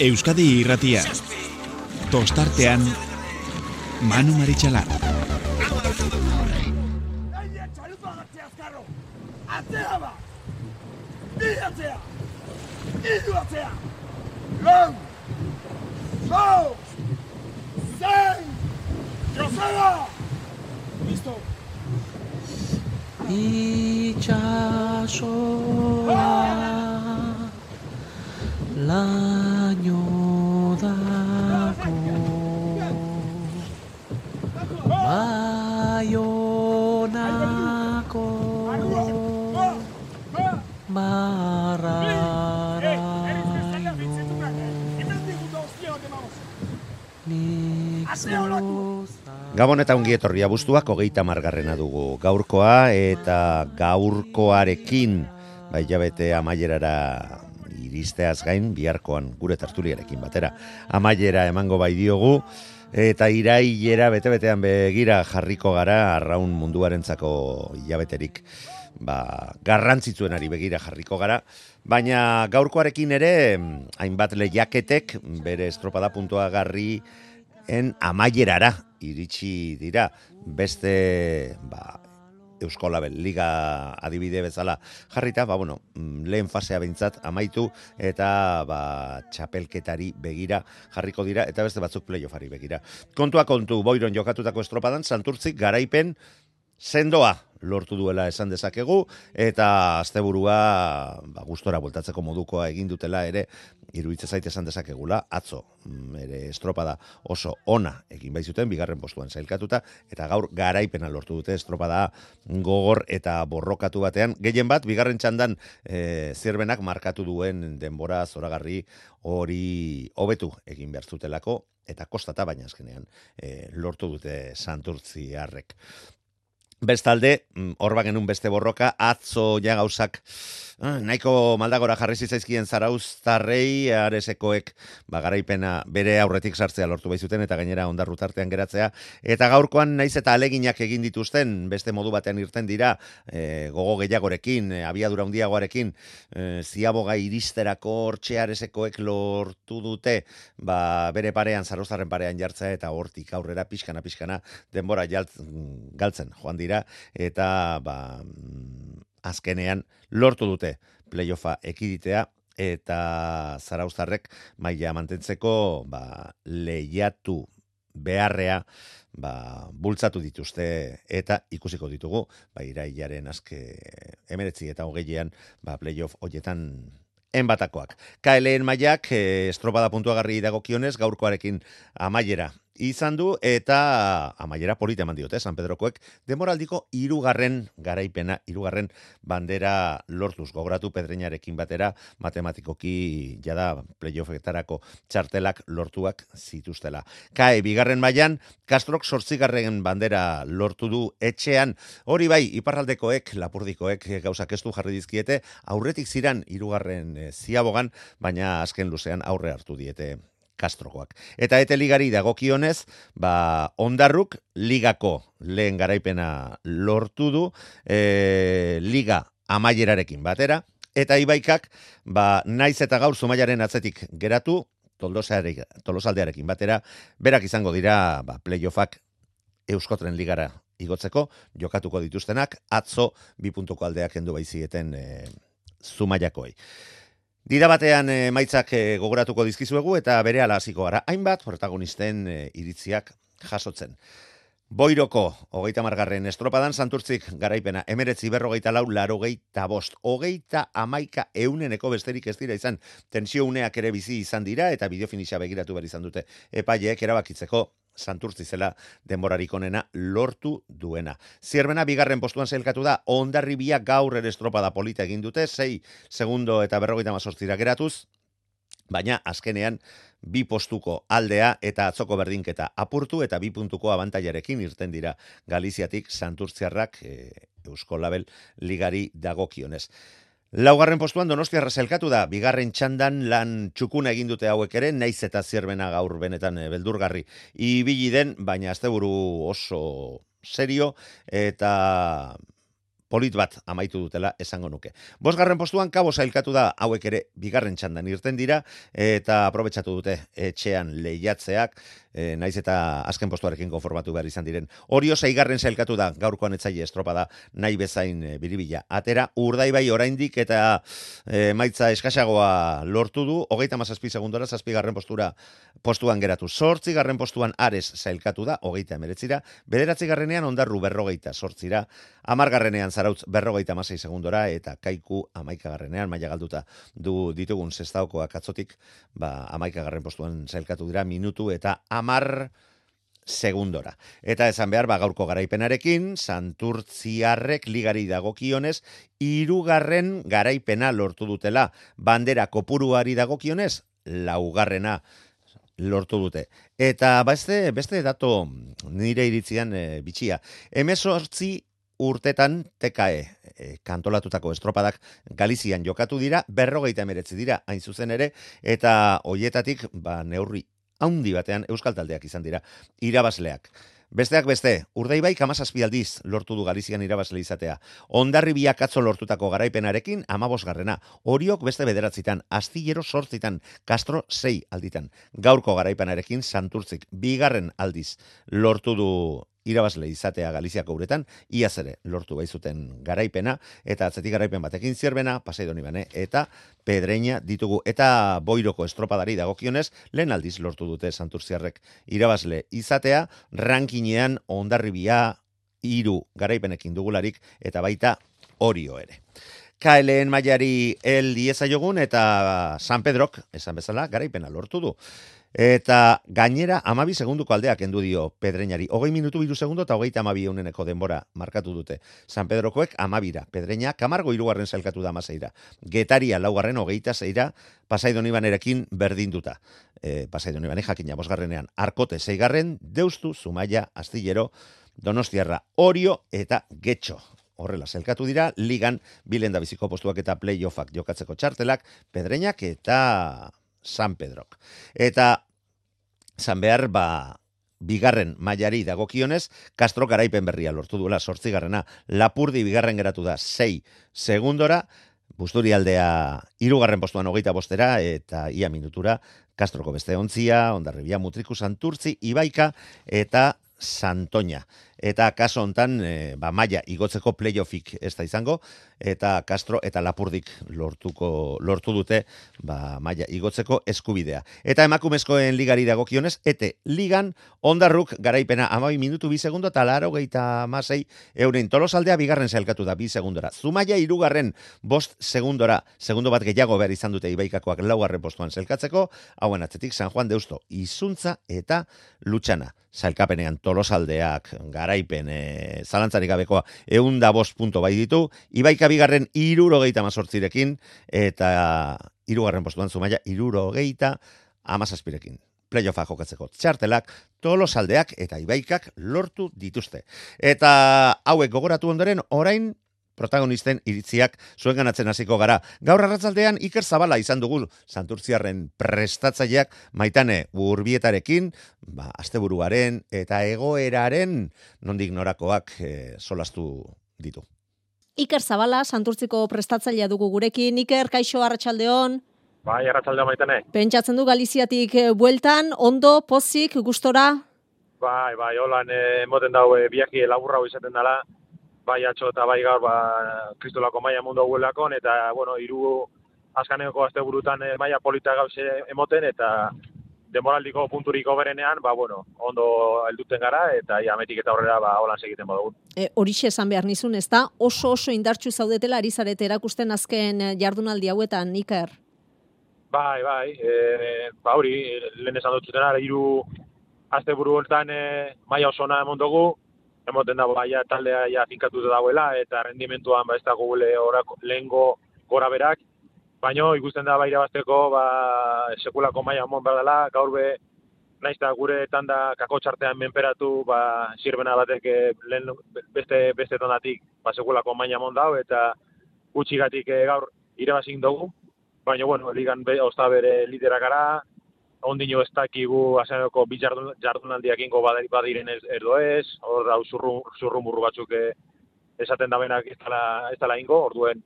Euskadi irratia. Tostartean, Manu Maritxalar. Atzea ba! Bi atzea! Iru atzea! Lau! Lau! Zein! Joseba! Listo! Itxasoa laino dako Baionako Gabon eta ongi etorri abuztuak hogeita margarrena dugu gaurkoa eta gaurkoarekin bai jabete amaierara iristeaz gain biharkoan gure tertuliarekin batera. Amaiera emango bai diogu eta irailera bete-betean begira jarriko gara arraun munduarentzako hilabeterik ba, garrantzitsuenari begira jarriko gara, baina gaurkoarekin ere hainbat lehiaketek bere estropada puntua garri en amaierara iritsi dira. Beste ba, Eusko Label Liga adibide bezala jarrita, ba, bueno, mm, lehen fasea bintzat amaitu eta ba, txapelketari begira jarriko dira eta beste batzuk playoffari begira. Kontua kontu, boiron jokatutako estropadan, santurtzik garaipen sendoa lortu duela esan dezakegu eta asteburua ba gustora bueltatzeko modukoa egin dutela ere iruditze zait esan dezakegula atzo mm, ere estropada oso ona egin bai zuten bigarren postuan sailkatuta eta gaur garaipena lortu dute estropada gogor eta borrokatu batean gehien bat bigarren txandan e, zirbenak markatu duen denbora zoragarri hori hobetu egin behar zutelako eta kostata baina azkenean e, lortu dute santurtziarrek. Bestalde, mm, hor genuen beste borroka, atzo ja gauzak ah, nahiko maldagora jarri zitzaizkien zarauztarrei, aresekoek ba, garaipena bere aurretik sartzea lortu baizuten eta gainera ondarru tartean geratzea. Eta gaurkoan naiz eta aleginak egin dituzten, beste modu batean irten dira, e, gogo gehiagorekin, e, abiadura handiagoarekin, e, ziaboga iristerako hortxe aresekoek lortu dute, ba, bere parean, zarauztarren parean jartzea eta hortik aurrera pixkana, pixkana, denbora jalt, galtzen, joan dira dira eta ba, mm, azkenean lortu dute playoffa ekiditea eta zarauztarrek maila mantentzeko ba, lehiatu beharrea ba, bultzatu dituzte eta ikusiko ditugu ba, irailaren azke emeretzi eta hogeian ba, playoff hoietan enbatakoak. KLN maiak e, estropada puntuagarri dagokionez gaurkoarekin amaiera izan du eta amaiera polita eman diote San Pedrokoek demoraldiko hirugarren garaipena, hirugarren bandera lortuz gogoratu pedreñarekin batera matematikoki jada playoffetarako txartelak lortuak zituztela. Kae bigarren mailan Castrok 8 bandera lortu du etxean. Hori bai, iparraldekoek, lapurdikoek gauzak estu jarri dizkiete, aurretik ziran hirugarren e, ziabogan, baina azken luzean aurre hartu diete Castrokoak. Eta ete ligari dagokionez, ba, ondarruk ligako lehen garaipena lortu du, e, liga amaierarekin batera, eta ibaikak, ba, naiz eta gaur zumaiaren atzetik geratu, tolosaldearekin batera, berak izango dira ba, playoffak euskotren ligara igotzeko, jokatuko dituztenak, atzo bi puntuko aldeak endu baizieten e, zumaiakoei. Dida batean e, maitzak e, gogoratuko dizkizuegu eta bere hasiko gara. Hainbat protagonisten e, iritziak jasotzen. Boiroko, hogeita margarren estropadan, santurtzik garaipena, emeretzi berrogeita lau, laro geita bost, hogeita amaika euneneko besterik ez dira izan, tensio uneak ere bizi izan dira, eta bideofinisa begiratu behar izan dute, epaileek erabakitzeko santurtzi zela denborarik onena lortu duena. Zierbena bigarren postuan zelkatu da, ondarribia gaur ere estropada polita egin dute, sei segundo eta berrogeita mazortzira geratuz, baina azkenean bi postuko aldea eta atzoko berdinketa apurtu eta bi puntuko abantaiarekin irten dira Galiziatik santurtziarrak e, Eusko Label ligari dagokionez. Laugarren postuan Donostiarra zelkatu da, bigarren txandan lan txukuna egin dute hauek ere, naiz eta zierbena gaur benetan e, beldurgarri. Ibili den, baina asteburu oso serio eta polit bat amaitu dutela esango nuke. Bosgarren postuan kabo zailkatu da hauek ere bigarren txandan irten dira eta aprobetsatu dute etxean lehiatzeak e, naiz eta azken postuarekin konformatu behar izan diren. Orio zeigarren zailkatu da gaurkoan etzaile estropada nahi bezain e, biribila. Atera urdai bai oraindik eta e, maitza eskasagoa lortu du, hogeita mazazpi segundora zazpi garren postura postuan geratu. Sortzi garren postuan ares zailkatu da, hogeita emeretzira, bederatzi garrenean ondarru berrogeita sortzira, amargarrenean zarautz berrogeita masei segundora, eta kaiku amaikagarrenean, maia galduta du ditugun zestaokoak atzotik, ba, amaikagarren postuan zailkatu dira, minutu eta amar segundora. Eta esan behar, ba, gaurko garaipenarekin, santurtziarrek ligari dagokionez, irugarren garaipena lortu dutela, bandera kopuruari dagokionez, laugarrena lortu dute. Eta beste, beste dato nire iritzian e, bitxia. Hemesortzi urtetan TKE e, kantolatutako estropadak Galizian jokatu dira, berrogeita emeretzi dira, hain zuzen ere, eta hoietatik ba, neurri haundi batean Euskal Taldeak izan dira, irabazleak. Besteak beste, urdaibai kamazazpi aldiz lortu du Galizian irabazle izatea. Ondarri biak atzo lortutako garaipenarekin amabos garrena. Oriok beste bederatzitan, astillero sortzitan, Castro sei alditan. Gaurko garaipenarekin santurtzik bigarren aldiz lortu du irabazle izatea Galiziako uretan, iaz ere lortu baizuten garaipena, eta atzetik garaipen batekin zierbena, pasaidoni bane, eta pedreina ditugu, eta boiroko estropadari dagokionez, lehen aldiz lortu dute santurziarrek irabazle izatea, rankinean ondarribia iru garaipenekin dugularik, eta baita orio ere. KLN mailari el dieza jogun eta San Pedrok, esan bezala, garaipena lortu du. Eta gainera, amabi segunduko aldeak endu dio pedreinari. Hogei minutu biru segundo eta hogeita amabi euneneko denbora markatu dute. San Pedrokoek amabira. Pedreina, kamargo irugarren zailkatu da mazeira. Getaria, laugarren, hogeita zeira, pasaidon ibanerekin berdinduta. E, pasaidon ibane jakina, bosgarrenean. Arkote, zeigarren, deustu, zumaia, astillero, donostiarra, orio eta getxo horrela zelkatu dira, ligan bilenda biziko postuak eta playoffak jokatzeko txartelak, pedreinak eta San Pedrok. Eta San behar, ba, bigarren mailari dagokionez, Castro garaipen berria lortu duela, sortzigarrena, Lapurdi bigarren geratu da, sei segundora, Busturi aldea irugarren postuan hogeita bostera, eta ia minutura, Castroko beste ontzia, ondarribia mutriku santurtzi, ibaika, eta Santoña. Eta kaso hontan, e, ba, maia igotzeko playoffik ez da izango, eta Castro eta Lapurdik lortuko, lortu dute ba, maia igotzeko eskubidea. Eta emakumezkoen ligari dagokionez, ete ligan ondarruk garaipena amabi minutu bi segundo, eta laro geita masei euren tolosaldea bigarren zelkatu da bi segundora. Zumaia irugarren bost segundora, segundo bat gehiago behar izan dute ibaikakoak laugarren postuan zelkatzeko, hauen atzetik San Juan Deusto, izuntza eta lutxana. Zailkapenean tolosaldeak garaipen e, zalantzarik gabekoa eun da bost punto bai ditu, ibaika bigarren iruro geita mazortzirekin, eta irugarren postuan zumaia iruro geita amazazpirekin playoffa jokatzeko txartelak, tolosaldeak eta ibaikak lortu dituzte. Eta hauek gogoratu ondoren, orain protagonisten iritziak zuen ganatzen hasiko gara. Gaur arratzaldean Iker Zabala izan dugu Santurtziarren prestatzaileak maitane urbietarekin, ba, asteburuaren eta egoeraren nondik norakoak e, solastu ditu. Iker Zabala, Santurtziko prestatzailea dugu gurekin. Iker, kaixo arratsaldeon. Bai, arratsaldea maitane. Pentsatzen du Galiziatik eh, bueltan, ondo, pozik, gustora? Bai, bai, holan, eh, emoten dau, e, biaki laburra izaten dela, bai atxo eta bai gaur ba, kristolako maia mundu guelakon, eta, bueno, iru azkaneko azte burutan e, maia polita gauze emoten, eta demoraldiko punturiko berenean, ba, bueno, ondo helduten gara, eta ia metik eta horrela, ba, holan segiten modugun. E, Horixe esan behar nizun, ez da? Oso oso indartxu zaudetela ari zarete erakusten azken e, jardunaldi hauetan, Iker? Bai, bai, e, ba hori, lehen esan dut zuten, iru azte buru holtan e, maia oso na emondogu, emoten dago baia taldea ja finkatu dagoela eta rendimentuan ba ez dago gule orako lehengo gora berak. Baino ikusten da baira basteko ba sekulako maila mon badala gaur be naizta gure tanda kako txartean menperatu ba sirbena batek eh, lehen beste beste tonatik ba sekulako maila mon dau eta gutxigatik eh, gaur irabazin dugu. Baina bueno ligan be bere lidera gara ondino ez dakigu azenoko bi jardun, jardunaldiak ingo badiren ez erdo ez, hor da zurru, zurru batzuk e, esaten da benak ez dala, ez dala ingo, orduen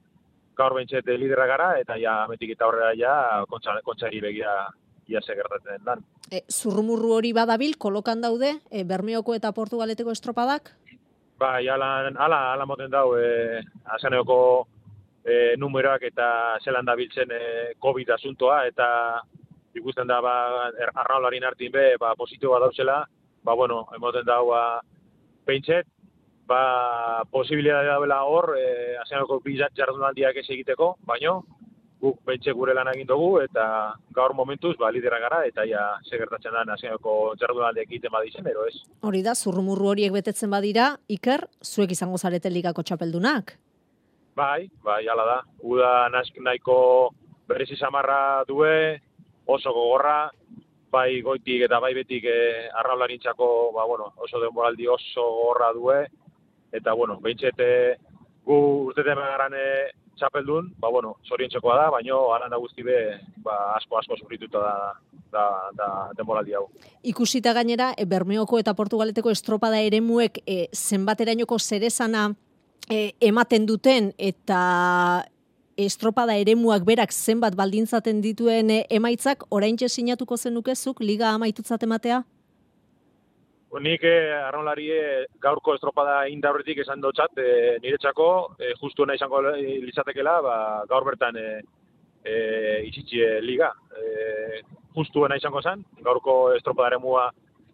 gaur bentset lidera gara, eta ja, metik eta horrela ja, kontsa, kontsari begira ia ze gertatzen dan. E, zurrumurru hori badabil, kolokan daude, e, Bermeoko eta Portugaleteko estropadak? Bai, ala, ala, ala moten dau, e, azaneoko e, numeroak eta zelan da biltzen e, COVID asuntoa, eta ikusten da, ba, er, arraularin hartin be, ba, positiboa dauzela, ba, bueno, emoten dau, ba, peintxet, ba, posibilitatea dagoela hor, e, azenoko bizat jardunaldiak ez egiteko, baino, guk pentsa gure lan egin dugu, eta gaur momentuz, ba, lidera gara, eta ja, segertatzen da, azenoko jardunaldiak egiten badizen, ero ez. Hori da, zurrumurru horiek betetzen badira, Iker, zuek izango zarete ligako txapeldunak. Bai, bai, hala da. Uda nahiko berezi samarra due, oso gogorra, bai goitik eta bai betik eh, arraularintzako, ba, bueno, oso denboraldi oso gogorra due, eta, bueno, behintzet eh, gu urteten garan eh, txapeldun, ba, bueno, zoriontzekoa da, baino, aran da guzti be, ba, asko, asko sufrituta da, da, da denboraldi hau. Ikusita gainera, e, Bermeoko eta Portugaleteko estropada eremuek e, zenbaterainoko zerezana e, ematen duten eta estropada eremuak berak zenbat baldintzaten dituen e, emaitzak oraintxe sinatuko zenukezuk liga amaitutzat ematea? Nik eh, arraunlari eh, gaurko estropada indaurretik esan dotzat, eh, niretzako, eh, justu nahi izango litzatekela, ba, gaur bertan eh, eh, itxitxie liga. Eh, justu nahi izango zen, gaurko estropada eremua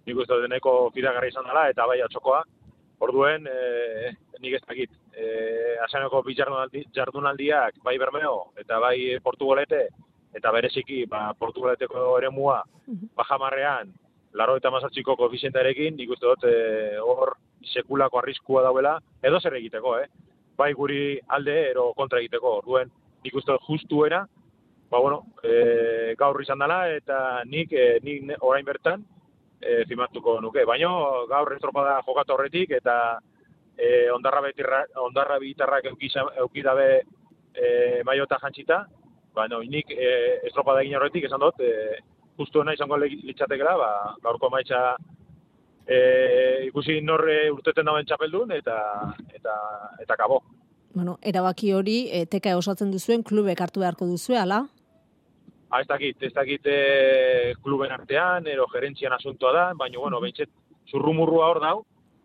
nik uste deneko fidagarri izan dela, eta bai atxokoa. Orduen, eh, nik ez dakit, eh, asaneko bi jardunaldi, jardunaldiak, bai Bermeo, eta bai Portugalete, eta bereziki, ba, Portugaleteko eremua, bajamarrean, laro eta mazatxiko koefizientarekin, nik uste dut, eh, hor sekulako arriskua dauela, edo zer egiteko, eh? Bai guri alde, ero kontra egiteko, orduen, nik uste dut justuera, ba, bueno, e, gaur izan dela, eta nik, e, nik orain bertan, e, firmatuko nuke. Baina gaur estropada jokatu horretik, eta e, ondarra, betirra, ondarra bitarrak eukidabe e, maiota jantzita, baina nik e, estropada egin horretik esan dut, e, justuena izango litzatekela, ba, gaurko maitza e, ikusi norre urteten dauen txapeldun, eta, eta, eta kabo. Bueno, erabaki hori e, teka osatzen duzuen klubek hartu beharko duzue, ala? Ah, ez dakit, ez dakit e, kluben artean, ero gerentzian asuntoa da, baina, bueno, behintzet, zurrumurrua hor dau,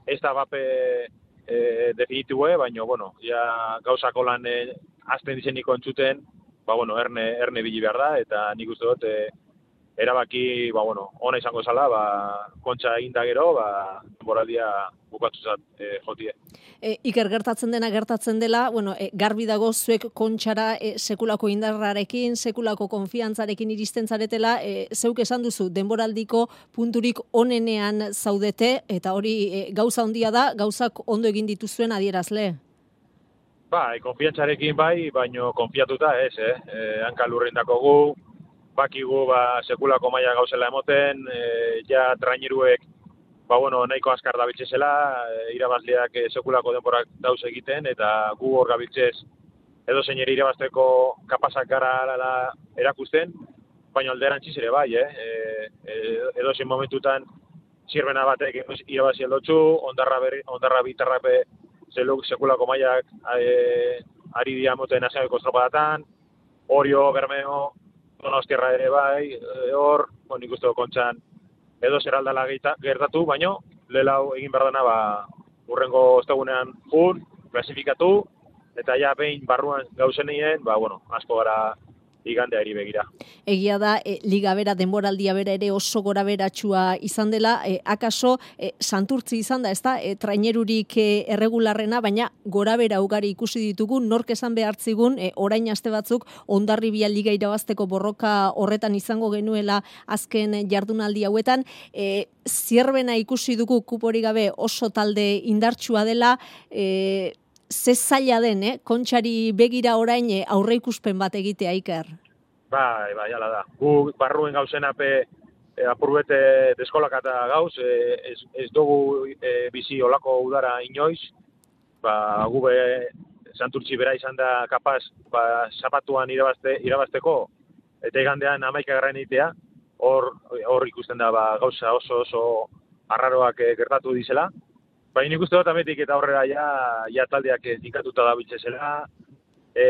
ez da bape e, definitue, baina, bueno, ja gauzako lan e, azten dizeniko entzuten, ba, bueno, erne, erne bili behar da, eta nik uste dut, e, erabaki, ba, bueno, ona izango zala, ba, kontxa eginda gero, ba, boraldia bukatuzat e, jotie. E, iker gertatzen dena gertatzen dela, bueno, e, garbi dago zuek kontxara e, sekulako indarrarekin, sekulako konfiantzarekin iristen zaretela, e, zeuk esan duzu, denboraldiko punturik onenean zaudete, eta hori e, gauza handia da, gauzak ondo egin dituzuen adierazle. Bai, konfiantzarekin bai, baino konfiatuta ez, eh? E, hanka lurrin dakogu, bakigu ba, sekulako maila gauzela emoten, e, ja traineruek ba, bueno, nahiko askar da zela, e, irabazleak e, sekulako denborak dauz egiten, eta gu hor gabiltzez edo zeineri irabazteko kapazak gara la, erakusten, baina alderantziz ere bai, eh? E, e, edo zein momentutan zirbena batek irabazi aldotzu, ondarra, berri, ondarra bitarrape zeluk sekulako mailak e, ari dira moten estropadatan, Orio, Bermeo, Donostiarra ere bai, e, hor, bon, nik kontxan, edo zer aldala gertatu, baino, lelau egin behar dena, ba, urrengo ostegunean jun, klasifikatu, eta ja behin barruan gauzenien, ba, bueno, asko gara igandeari begira. Egia da, e, liga bera, denboraldia bera ere oso gora beratxua izan dela, e, akaso e, santurtzi izan da, ez da, e, trainerurik e, erregularrena, baina gora bera ugari ikusi ditugu, nork esan behartzigun, e, orain aste batzuk, ondarribia liga irabazteko borroka horretan izango genuela azken jardunaldi hauetan, e, zierbena ikusi dugu kupori gabe oso talde indartsua dela, e, ze zaila den, eh? kontxari begira orain e, aurre ikuspen bat egitea iker. Bai, bai, hala da. Gu barruen gauzen ape e, apurbete deskolakata gauz, e, ez, ez dugu e, bizi olako udara inoiz, ba, gu santurtzi bera izan da kapaz, ba, zapatuan irabazte, irabazteko, eta igandean amaika garran egitea, hor, hor ikusten da ba, gauza oso oso arraroak gertatu dizela, Baina nik uste dut ametik eta aurrera ja, ja taldeak zinkatuta da zela. E,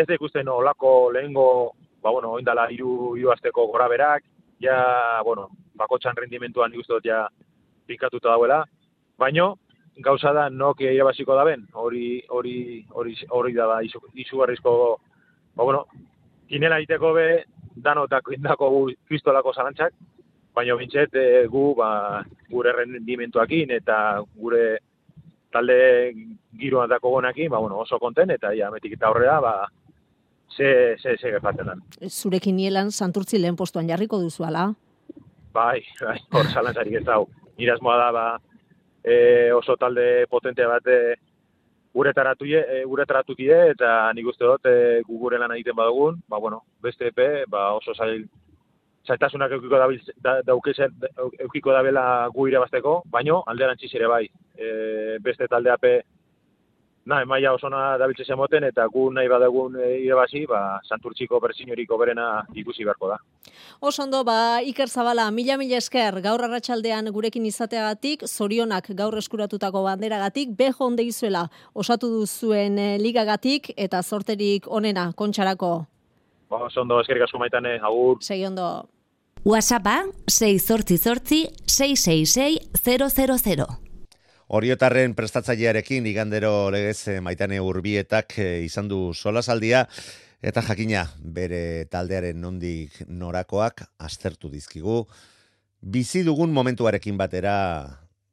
ez da ikusten olako lehengo, ba, bueno, oindala iru, iru azteko gora berak, ja, bueno, bakotxan rendimentuan nik uste dut ja pinkatuta dauela. Baina, gauza da nok irabaziko da ben, hori hori hori hori da ba, izu, izugarrizko ba bueno, kinela iteko be danotako indako kristolako zalantzak, baina bintxet e, gu ba, gure rendimentuakin eta gure talde giroan dako gonakin, ba, bueno, oso konten, eta ja, metik eta horrela, ba, ze, ze, ze gertatzen. Zurekin nielan santurtzi lehen postuan jarriko duzu, ala? Bai, bai, hor zalantzarik ez dau. Irazmoa da, ba, e, oso talde potente bat e, uretaratu e, uretaratu eta nik uste dut e, gugure lan egiten badugun, ba bueno, beste epe, ba oso zail zaitasunak eukiko dabil da, daukezen eukiko dabela gu irabasteko, baino alderantziz ere bai. E, beste taldeape na, emaia oso na dabiltze zemoten, eta gu nahi badagun e, irabazi, ba, santurtziko berzinoriko berena ikusi beharko da. Oso ondo, ba, Iker Zabala, mila mila esker, gaur arratsaldean gurekin izateagatik, zorionak gaur eskuratutako banderagatik, beho onde izuela, osatu duzuen e, ligagatik, eta sorterik onena, kontxarako. Ba, oso ondo, eskerik asko maitane, agur. Segi ondo. WhatsAppa 6 sortzi sortzi 666 000. Oriotarren prestatzailearekin igandero legez eh, maitane urbietak eh, izan du solasaldia eta jakina bere taldearen nondik norakoak aztertu dizkigu bizi dugun momentuarekin batera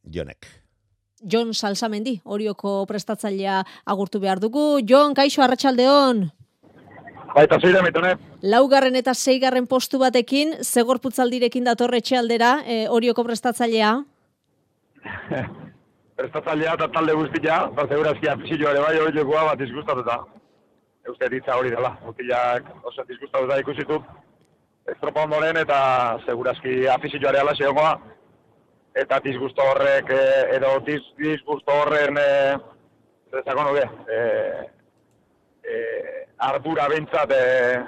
jonek. Jon Salsamendi, Orioko prestatzailea agurtu behar dugu. Jon, kaixo arratsaldeon. Baita zeira mitone. Laugarren eta seigarren postu batekin, zegorputzaldirekin datorre aldera, e, Orioko prestatzailea. prestatzailea eta talde guztia, eta zeurazkia afisillo ere bai hori jokoa bat izgustatuta. Euste ditza hori dela, mutilak oso izgustatuta ikusitut. Estropa ondoren eta segurazki afisillo ere ala zehokoa. Eta disgusto horrek, eh, edo disgusto horren, eh, zezako nuke, eh, eh, ardura bintzat, eh,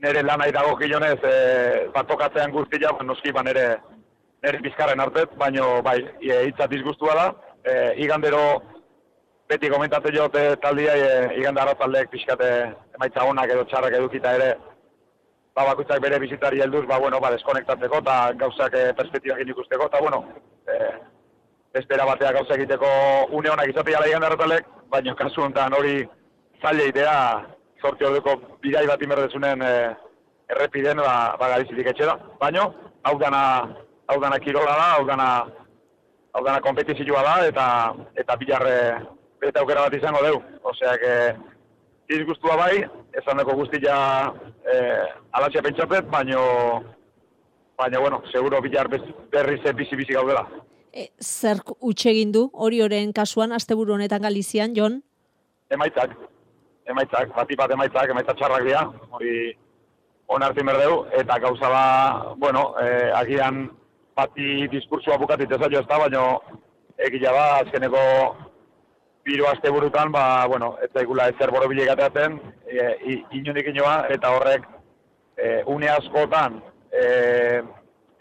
nire lanai dago gilonez, eh, bat tokatzean guztia, ba, noski ba nire, nire bizkarren artet, baino bai, hitza disgustua da. E, igandero beti komentatzen jo te taldia e, igande arratzaldeek pixkate emaitza honak edo txarrak edukita ere ba, bakutzak bere bizitari helduz, ba, bueno, ba, deskonektatzeko eta gauzak e, perspektibak ikusteko, eta bueno, e, espera batea gauza egiteko une honak izatea jala igande arratzaldeek, baina kasu honetan hori zaila idea sorti orduko bidai bat imerdezunen e, errepiden ba, ba garizitik etxera. Baina, hau dana hau dana kirola da, hau dana, hau dana kompetizioa da, eta, eta bilarre bete aukera bat izango deu. Osea, que, izgustua bai, esan dako guztia eh, alatxea pentsatet, baino, baina, bueno, seguro bilar berriz bizi-bizi gaudela. E, zer utxegin du hori oren kasuan, asteburu honetan Galizian, Jon? Emaitzak, emaitzak, bati bat emaitzak, emaitzak txarrak dira, hori onartin berdeu, eta gauza ba, bueno, eh, agian bati diskursua bukatit ez ez da, baina egila ba, azkeneko biru aste burutan, ba, bueno, ez daigula ezer boro bilegateaten, e, inundik inoa, eta horrek e, une askotan e,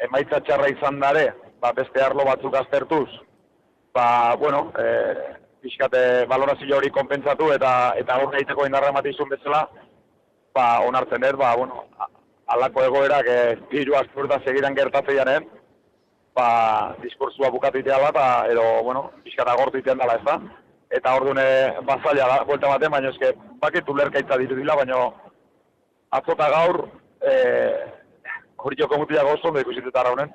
emaitza txarra izan dare, ba, beste arlo batzuk aztertuz, ba, bueno, e, pixkate valorazio hori konpentsatu eta eta hor egiteko indarra izun bezala, ba, onartzen ez, ba, bueno, alako egoerak e, biru aste burutan segiran gertatzen ba, diskursua bukatu iteala, eta, edo, bueno, pixkata gortu itean dela, ez da? Eta hor dune, bazaila da, buelta batean, baina eske, baket ulerkaitza ditu baina atzota gaur, e, hori joko mutila da ikusitu honen,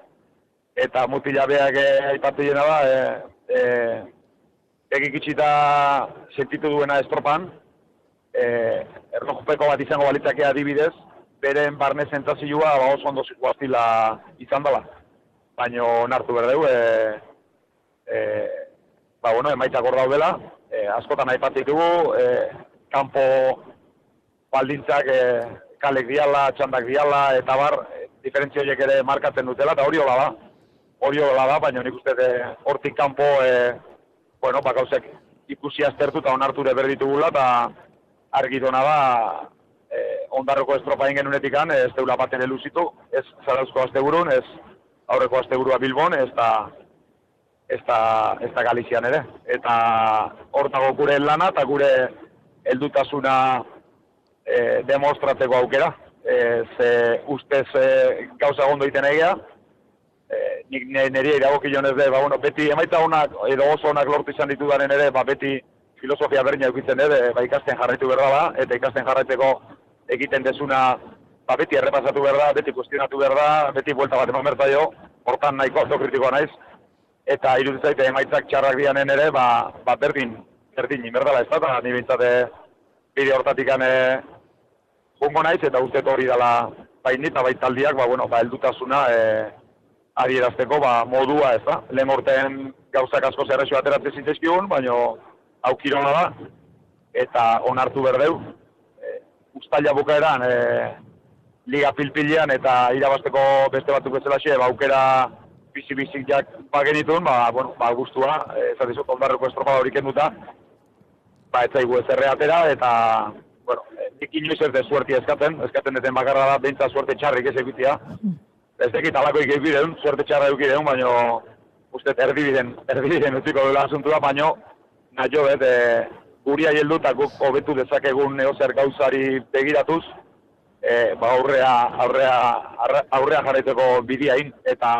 eta mutila beak eh, aipatu jena da, e, e, egik itxita sentitu duena estropan, e, erlojupeko bat izango balitzakea adibidez, beren barne zentzazioa ba, oso ondo zikuaztila izan dela. Baino nartu berdeu, e, e, ba, bueno, emaitzak hor daudela, e, askotan aipatik dugu, e, kanpo baldintzak e, kalek diala, txandak diala, eta bar, e, diferentzio ere markatzen dutela, eta hori hola da, hori hola da, baina nik uste hortik kanpo, e, bueno, bakauzek ikusi aztertu eta onartu ere berditugula, eta argi dona da, e, ondarroko estropa ingen unetikan, ez deula baten eluzitu, ez zarauzko azte burun, ez aurreko asteburua Bilbon, ez da ez da, ez da Galizian ere. Eta hor dago gure lana eta gure heldutasuna e, demostratzeko aukera. E, ze ustez e, gauza gondo iten egia, e, nik nire iragokilon ez de, ba, bueno, beti emaitza honak, edo oso honak lortu izan ditudaren ere, ba, beti filosofia berdina eukitzen ere, ba, ikasten jarraitu berda da, eta ikasten jarraiteko egiten desuna, ba, beti errepasatu berda, beti kuestionatu berda, beti buelta bat eman bertaio, hortan nahiko autokritikoa naiz, eta iruditzen zaite emaitzak txarrak dianen ere, ba, ba berdin, berdin, inberdala ez da, eta ni bintzate bide hortatik ane jungo naiz, eta uste hori dela bai nita bai taldiak, ba, bueno, ba, eldutasuna e, adierazteko ba, modua ez da. Lehen urtean gauzak asko zerrexo ateratzen zintzizkigun, baina aukirola da, eta onartu berdeu. E, Uztaila bukaeran, e, liga pilpilean eta irabasteko beste batzuk bezala xe, ba, aukera bizi-bizik jak bagenitun, ba, bueno, ba, guztua, ez da dizut ondarreko estropada horik enduta, ba, ez zaigu ez atera, eta, bueno, inoiz ez de suerti eskaten, eskaten deten bakarra da, bentsa suerte txarrik ez egitea. Ez dekit alako ikeipideun, suerte txarra eukideun, baina uste erdibiden, erdibiden utziko dela asuntua, baina nahi bet, e, guri aieldu eta guk hobetu dezakegun neozer gauzari begiratuz, e, ba, aurrea, aurrea, aurrea jarraiteko bidiain, eta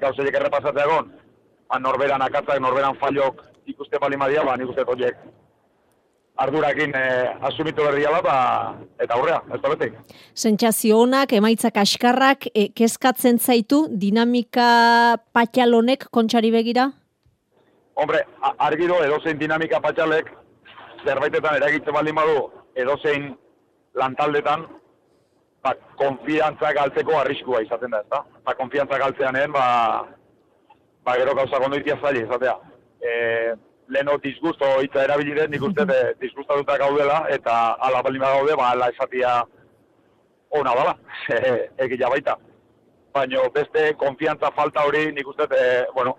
gauzeiek errepasatzea egon, ba, norberan akatzak, norberan fallok ikuste bali madia, ba, nik uste ardurakin e, asumitu berdiala, ba, eta aurrea, ez da betik. Sentsazio honak, emaitzak askarrak, e, kezkatzen zaitu dinamika patxalonek kontxari begira? Hombre, argiro edozein dinamika patxalek zerbaitetan eragitzen baldin badu edozein lantaldetan ba, konfiantza galtzeko arriskua izaten da, ezta? Ba, konfiantza galtzeanen, ba, ba, gero gauza gondoitia zaila izatea. E, leno disgusto hitza erabili den, nik uste e, disgustatuta gaudela, eta ala baldin gaude, ba, ala esatia ona bala, e, egila baita. Baina beste konfiantza falta hori, nik uste, e, bueno,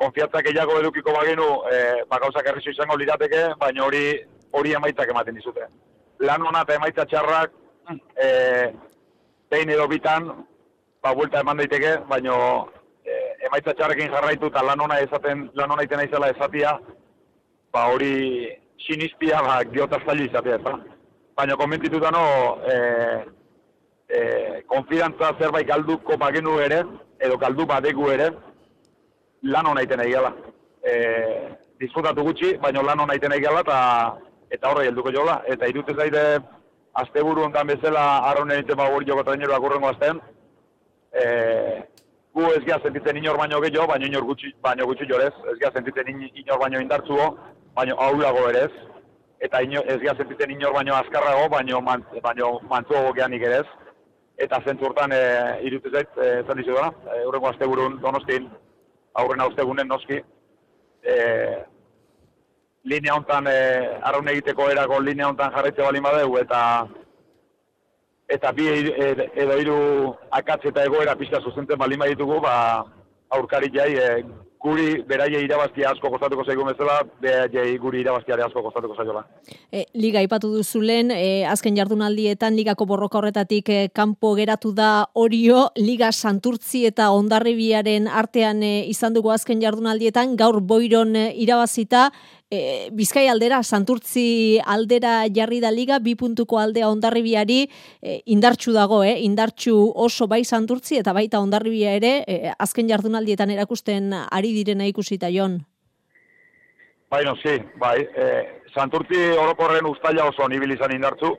konfiantza gehiago edukiko bagenu, e, ba, gauzak errizu izango lirateke, baina hori hori emaitzak ematen dizute. Lan hona eta emaitza txarrak, e, behin edo bitan, ba, buelta eman daiteke, baino e, emaitza txarrekin jarraitu eta lan ona esaten, lan ona iten aizela esatia, ba, hori sinizpia, ba, giotaz zaili izatea, eta. Baina konbentituta no, e, e, konfidantza zerbait galduko bagenu ere, edo galdu badegu ere, lan hona iten egala. E, disfrutatu gutxi, baina lan hona iten egala, eta eta horre helduko jola. Eta irutez daide, asteburu hontan bezala arronen egiten bagur joko traineroa gurrengo azten, e, gu ez gea sentitzen inor baino gehiago, baino inor gutxi, baino gutxi jorez, ez gea sentitzen inor baino indartzuo, baino aulago ere ez, eta ino, ez gea sentitzen inor baino azkarrago, baino, man, baino mantzuago geanik ere ez, eta zentzu hortan e, irutizait, e, zan dizu da, e, urrengo asteburun donostin, aurrena ustegunen noski, e, linea hontan e, arraun egiteko erako linea hontan jarraitze bali badeu eta eta bi edo hiru akatze eta egoera pizka zuzenten bali baditugu ba aurkari jai e, guri beraie irabaztia asko kostatuko zaigu bezala, beraie guri irabaztiare asko kostatuko zaiola. E, liga ipatu duzu lehen, e, azken jardunaldietan ligako borroka horretatik e, kanpo geratu da orio, liga santurtzi eta ondarribiaren artean e, izan dugu azken jardunaldietan, gaur boiron e, irabazita, e, Bizkai aldera, Santurtzi aldera jarri da liga, bi puntuko aldea ondarribiari e, indartxu dago, eh? indartxu oso bai Santurtzi eta baita ondarribia ere, e, azken jardunaldietan erakusten ari direna ikusita jon. Bai, no, sí, bai. E, Santurtzi orokorren ustaila oso nibil izan indartzu,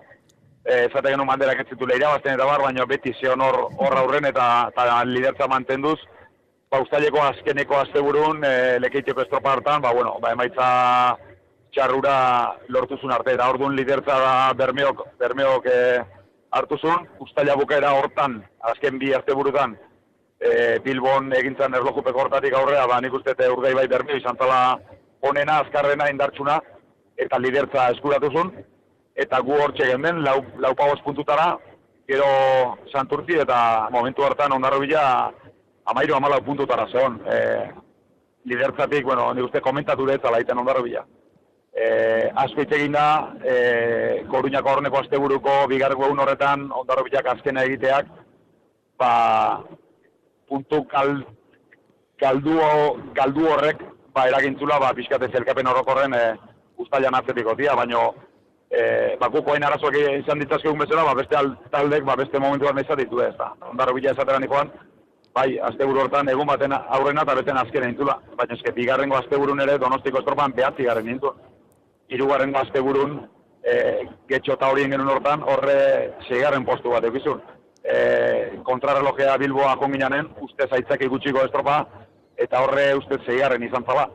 e, zate genuen banderak ez zitu lehira, eta bar, baina beti zion hor aurren eta, eta lidertza mantenduz, ba, ustaileko azkeneko asteburun e, lekeiteko estropa hartan, ba, bueno, ba, emaitza txarrura lortuzun arte, eta orduan lidertza da bermeok, bermeok e, hartuzun, ustaila bukaera hortan, azken bi asteburutan, e, Bilbon egintzen erlojupeko hortatik aurrea, ba, nik uste urgai bai bermeo izan zala onena, azkarrena, indartsuna, eta lidertza eskuratuzun, eta gu hor txegen lau, lau puntutara, gero santurti, eta momentu hartan ondarro bila, amairu amala puntutara zeon. E, lidertzatik, bueno, nik uste komentatu dut, ala iten ondarro bila. E, Azko egin da, e, Koruñako horneko asteburuko bigarreko egun horretan ondarro bilak azkena egiteak, ba, puntu kal, kaldu, kaldu horrek ba, eragintzula, ba, pixkate zelkapen orokorren e, ustailan atzetiko tia, baino, e, ba, guk oain arazoak izan ditzazkegun bezala, ba, beste al- taldek, ba, beste momentu bat mezat ditu ez, da. Ondarro bila esatera nikoan, bai, asteburu hortan egun baten aurrena eta beten azkena intzula. Baina eske, bigarrengo asteburun ere donostiko estropan behatzi garen nintu. Hirugarrengo asteburun, e, getxo eta horien genuen hortan, horre seigarren postu bat eukizun. E, kontrarrelojea Bilboa jonginanen, uste zaitzak gutxiko estropa, eta horre uste seigarren izan zala.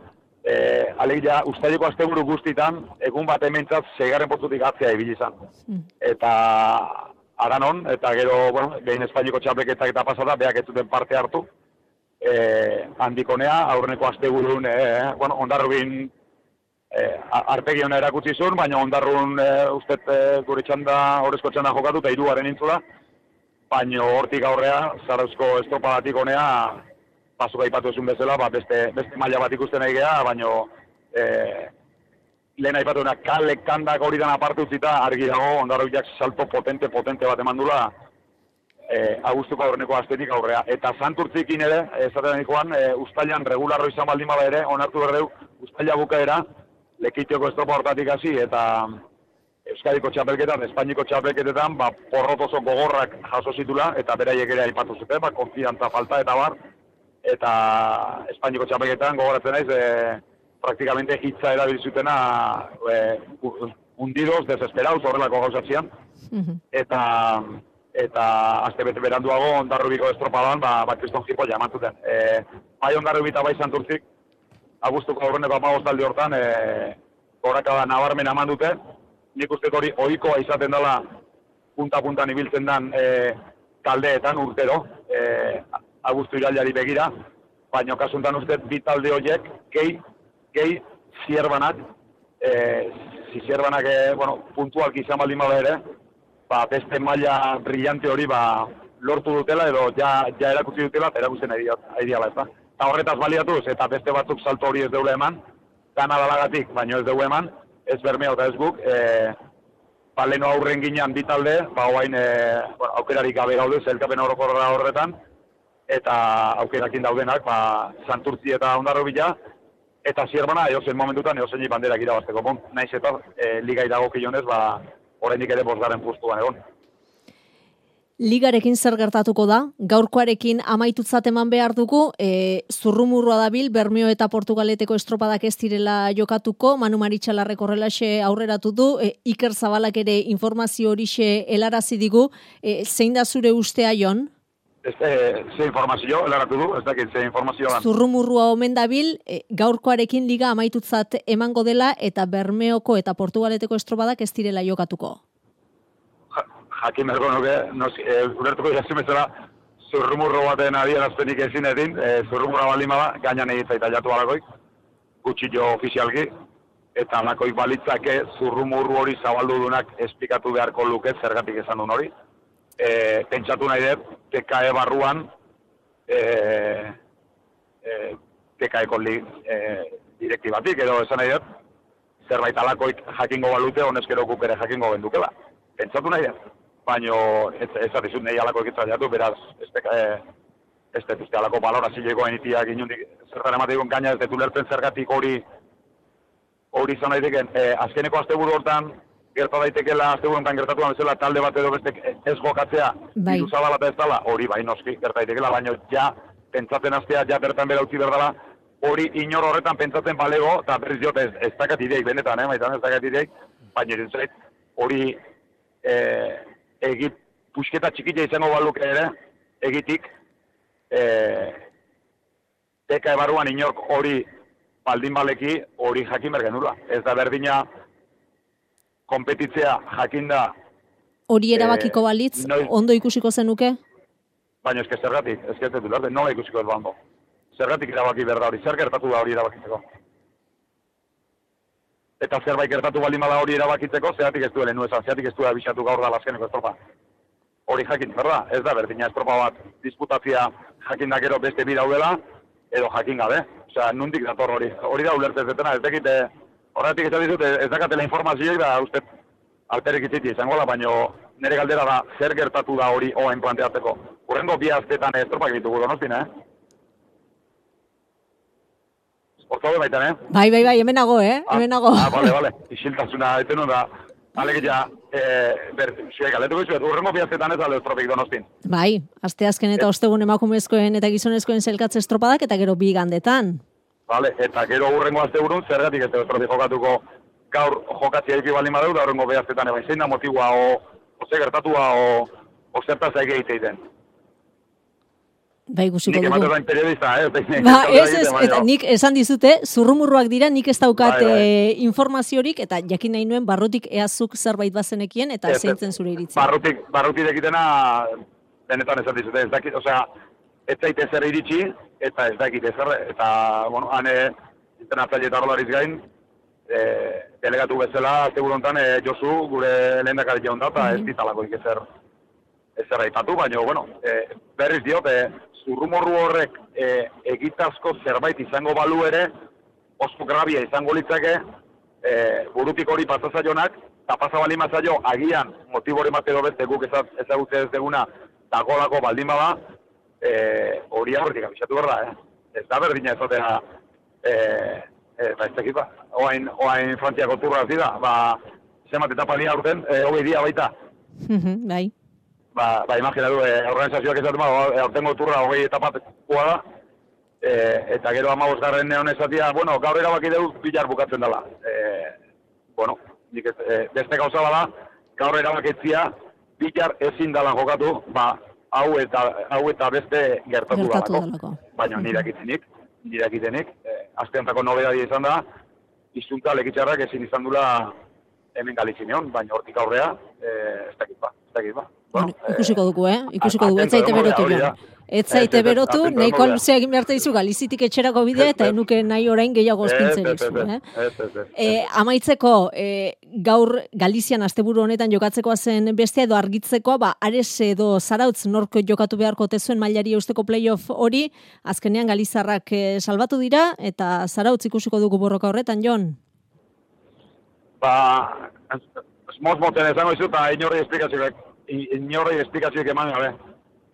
E, alegia, ustaileko asteburu guztitan, egun bat hementzat seigarren postutik atzea ibili izan. Eta Aranon, eta gero, bueno, behin Espainiko txapleketak eta pasada, beak ez zuten parte hartu. E, handikonea, aurreneko asteburun, e, bueno, ondarrubin e, arpegi hona erakutsi zuen, baina ondarrun e, uste e, gure txanda, horrezko txanda jokatu, eta hirugarren intzula, baina hortik aurrea, zarauzko estropadatik honea, pasuk aipatu ezun bezala, ba, beste, beste maila bat ikusten nahi geha, baina e, lehen aipatuena kalek kandak hori dan aparte utzita, argi dago, ondarroiak salto potente, potente bat eman e, agustuko aurreneko astetik aurrea. Eta santurtzikin ere, esaten nikoan, e, ustailan regularro izan baldin bada ere, onartu berdeu, ustaila bukaera, lekitioko estropa hortatik hasi, eta Euskadiko txapelketan, Espainiko txapelketetan, ba, porrot oso gogorrak jaso zitula, eta beraiek ere aipatu zuten, ba, konfiantza falta eta bar, eta Espainiko txapelketan gogoratzen naiz, e, praktikamente hitza erabil zutena e, hundidos, desesperaus, horrelako gauzatzean, eta eta aste bete beranduago ondarrubiko estropadan, ba, ba kriston jipo jamantuten. E, bai ondarrubi eta bai santurtzik, agustuko aurreneko amagostaldi hortan, e, gorakada nabarmen aman dute, nik uste hori ohikoa izaten dela punta-puntan ibiltzen dan e, taldeetan urtero, e, agustu irailari begira, baina kasuntan uste bi talde horiek gehi, gehi zierbanak, e, zierbanak, e, bueno, puntualki izan baldin bada ere, ba, beste maila brillante hori ba, lortu dutela edo ja, ja erakutsi dutela erakusten ari diala, ez da. Eta horretaz baliatuz, eta beste batzuk salto hori ez deule eman, gana dalagatik, baino ez deule eman, ez bermeo eta ez guk, e, ba, leheno aurren ginean bi talde, ba, oain, e, bueno, aukerarik gabe gaude, zelkapen orokorra horretan, eta aukerakin daudenak, ba, santurtzi eta ondarro bila, eta zierbana, eozen momentutan, eozen banderak irabazteko, bon, naiz eta e, ligai dago kilonez, ba, oraindik ere bosgarren postuan egon. Ligarekin zer gertatuko da? Gaurkoarekin amaitutzat eman behar dugu, e, zurrumurroa dabil, Bermeo eta Portugaleteko estropadak ez direla jokatuko, Manu Maritxalarrek horrelaxe aurreratu du, e, Iker Zabalak ere informazio horixe helarazi digu, e, zein da zure ustea, Jon? Ez, e, ze informazio, helaratu du, ez dakit ze informazio dan. Zurrumurrua omen dabil, e, gaurkoarekin liga amaitutzat emango dela eta Bermeoko eta Portugaleteko estropadak ez direla jokatuko. Ja, jakin berko nuke, nos, e, ulertuko jasin bezala, zurrumurro baten adierazpenik ezin edin, e, zurrumurra baldin bada, gainan egitza eta jatu alakoik, gutxi jo ofizialki, eta alakoik balitzake zurrumurru hori zabaldu dunak esplikatu beharko luke zergatik esan duen hori. E, pentsatu nahi dut, TKE barruan, e, e, TKE-ko li, e, direktibatik, edo esan nahi dut, zerbait alakoik jakingo balute, honezkero guk ere jakingo bendukela. Pentsatu nahi dut, baino ez, ez atizut nahi alakoik itzaiatu, beraz, ez TKE, ez dut uste alako balorazioeko enitiak inundik, zertan emateikon gaina ez dut ulertzen zergatik hori hori izan daiteken, e, azkeneko asteburu hortan gerta daitekela asteburu hontan gertatuan bezala talde bat edo bestek ez gokatzea Bai. zabala eta ez dala, hori bai noski gerta daitekela, baina ja pentsatzen astea ja bertan bera utzi berdala, hori inor horretan pentsatzen balego, eta berriz diot ez, ez dakat ideik, benetan, eh, maitan ez dakat ideik, baina zait, hori e, egit, pusketa txikita izango baluke ere, egitik, e, teka ebaruan inork hori baldin baleki hori jakin bergenula. Ez da berdina kompetitzea jakinda, Hori erabakiko Eh, balitz, noiz- ondo ikusiko zenuke? baina eske zergatik, eske ez dut ulertzen, nola ikusiko ez bando. Zergatik erabaki behar da hori, zer gertatu da hori erabakitzeko. Eta zerbait gertatu baldin bada hori erabakitzeko, zeratik ez duele nuezan, zeratik ez duela bisatu gaur da azkeneko estropa. Hori jakin, berda, ez da berdina estropa bat disputatzia jakin da gero beste bi daudela, edo jakin gabe. Osea, nundik dator hori. Hori da ulertzen zetena, ez dakit, horretik ez dizut, ez dakatela informazioik da, uste, alperik itziti izango da, baino nire galdera da, zer gertatu da hori oain planteatzeko. Urrengo bi aztetan estropak ditugu donostin, eh? Hortzaude baitan, eh? Bai, bai, bai, hemenago, eh? Hemenago. Ah, bale, bale. Isiltasuna, eten da. Alegia, eh, ber, zuek, aletuko izuet, urrengo biazketan ez alde estropik donostin. Bai, aste azken eta ostegun emakumezkoen eta gizonezkoen zelkatze estropadak eta gero bi gandetan. Vale, eta gero urrengo azte burun, zergatik ez estropik jokatuko gaur jokatzia eki baldin badeu, da urrengo biazketan ebain zein da motiua, o, ze gertatua, o, o zertaz egite egiteiten. Bai, ikusiko Nik dugu. bain periodista, eh? Ba, ez, ez, eta nik esan dizute, zurrumurruak dira, nik ez daukat Bai, bai. eh, informaziorik, eta jakin nahi nuen barrutik eazuk zerbait bazenekien, eta Ez, zeintzen zure iritzia. Barrutik, barrutik egitena, benetan esan dizute, ez dakit, osea, ez zaite zer iritsi, eta ez dakit ezer, eta, bueno, hane, internatzaile eta rolariz gain, e, delegatu bezala, azte hontan e, Josu, gure lehen dakar jaun da, eta ez ditalakoik ezer, ezer aipatu, baina, bueno, e, berriz diot, e, zurrumorru horrek e, egitazko zerbait izango balu ere, oso grabia izango litzake, e, burutik hori pasazaionak, eta pasa bali mazaio, agian, motibo hori matero beste guk ezagutzea ez deguna, dagolako baldin bada, e, hori aurretik abisatu behar da, eh? Ez da berdina ezotea, e, e, ba, ez dakit ba, oain, oain Frantziako turra hasi da, ba, zemat etapa nia urten, e, hogei dia baita, bai. ba, ba imaginatu, e, organizazioak esaten ba, aurtengo turra hogei etapatekoa da, e, eta gero amabos garren neon esatia, bueno, gaur erabaki dugu bilar bukatzen dela. E, bueno, nik ez, e, beste gauza bada, gaur erabakitzia bilar ezin dela jokatu, ba, hau eta, hau eta beste gertatu, Gertatu dalako. Baina nire akitzenik, nire akitenik, e, asteantako nobedadi izan da, izunta lekitzarrak ezin izan dula hemen galitzineon, baina hortik aurrea, e, ez dakit ba, ez dakit ba. Bueno, eh, ikusiko dugu, eh? Ikusiko dugu, ez zaite berotu joan. Ez zaite berotu, nahiko luzea egin behar dizu galizitik etxerako bidea, eta enuke nahi orain gehiago ospintzen ez, eh? E, amaitzeko, e, gaur Galizian asteburu honetan jokatzekoa zen bestea edo argitzekoa, ba, ares edo zarautz norko jokatu beharko tezuen mailari eusteko playoff hori, azkenean Galizarrak e, salbatu dira, eta zarautz ikusiko dugu borroka horretan, Jon? Ba, moz moten esango izu, eta inorri esplikazioek, inorri esplikazioek eman gabe.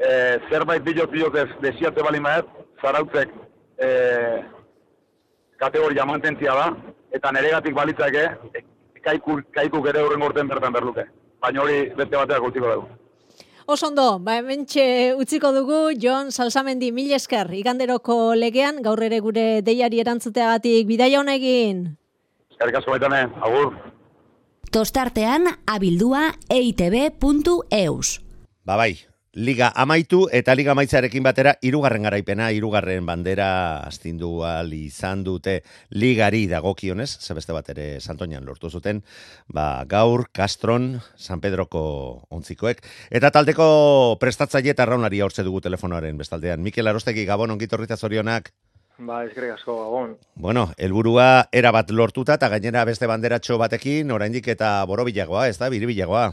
E, zerbait bilot bilot ez desiate bali maet, zarautzek e, kategoria mantentzia da, eta neregatik balitzake, e, kaiku, kaikuk ere horren gorten bertan berluke. Baina hori beste bateak utziko dugu. Oso ondo, ba hementxe utziko dugu, Jon Salsamendi, mil esker, iganderoko legean, gaur ere gure deiari erantzuteagatik, bidaia hona egin! Eskerrik asko baitane, agur. Tostartean abildua eitb.eus. Ba bai, liga amaitu eta liga amaitzarekin batera hirugarren garaipena, hirugarren bandera astindu ahal izan dute ligari dagokionez, ze beste bat ere Santoñan lortu zuten, ba gaur Castron San Pedroko ontzikoek eta taldeko prestatzaile eta arraunari hortze dugu telefonoaren bestaldean. Mikel Arostegi Gabon ongitorrita zorionak. Ba, eskerrik asko, gabon. Bueno, helburua era bat lortuta eta gainera beste banderatxo batekin oraindik eta borobilagoa, ez da, biribilagoa.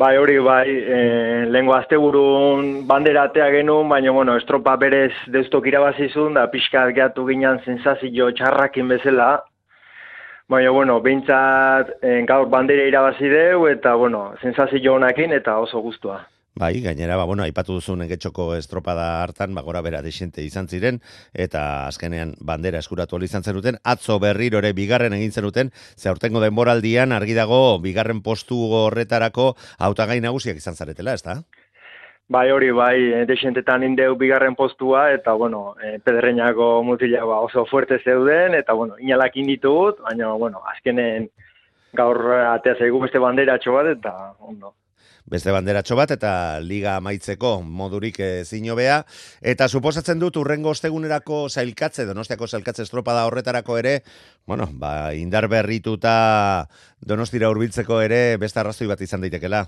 Bai, hori, bai, e, lehenko asteburun bandera atea genuen, baina, bueno, estropa berez deustok irabazizun, da pixkat gehatu ginen sensazio txarrakin bezala. Baina, bueno, behintzat e, gaur bandera irabazi deu, eta, bueno, sensazio honakin, eta oso guztua. Bai, gainera, ba, bueno, aipatu duzun getxoko estropada hartan, ba, gora bera desente izan ziren, eta azkenean bandera eskuratu izan zenuten, atzo berriro ere bigarren egin zenuten, ze aurtengo denboraldian argi dago bigarren postu horretarako hautagai nagusiak izan zaretela, ez da? Bai, hori, bai, e, desentetan indeu bigarren postua, eta, bueno, e, pederreñako mutila ba, oso fuerte zeuden, eta, bueno, inalak inditut, baina, bueno, azkenen gaur atea zaigu beste bandera bat, eta, ondo. Beste banderatxo bat eta liga amaitzeko modurik ezin hobea eta suposatzen dut urrengo ostegunerako sailkatze Donostiako sailkatze estropada horretarako ere, bueno, ba indar berrituta Donostira hurbiltzeko ere beste arrazoi bat izan daitekela.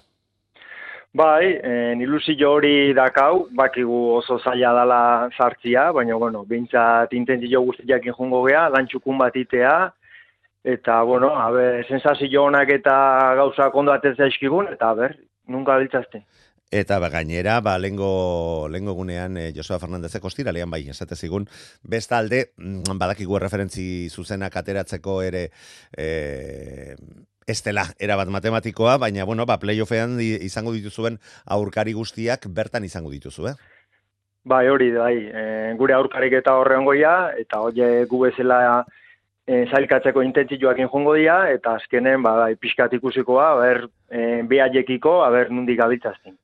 Bai, en ilusio hori dakau, bakigu oso zaila dala sartzia, baina, bueno, bintzat intentzio guztiak jungo gea, lantxukun bat itea, eta, bueno, a ber, sensazio honak eta gauza kondo atez zaizkigun, eta, ber, nunca biltzazte. Eta ba, gainera, ba, lengo, lengo egunean eh, Joseba Fernandezek ostiralean bai, esate zigun, bestalde, mm, badakigu referentzi zuzenak ateratzeko ere eh, estela, erabat matematikoa, baina, bueno, ba, playoffean izango dituzuen aurkari guztiak bertan izango dituzu, eh? Bai, hori, bai, e, gure aurkarik eta horre ongoia, eta hori gu bezala e, zailkatzeko intentzioak jongo dira, eta azkenen, ba, bai, pixkat ikusikoa, ber, e, behaiekiko, aber nundik gabitzazten.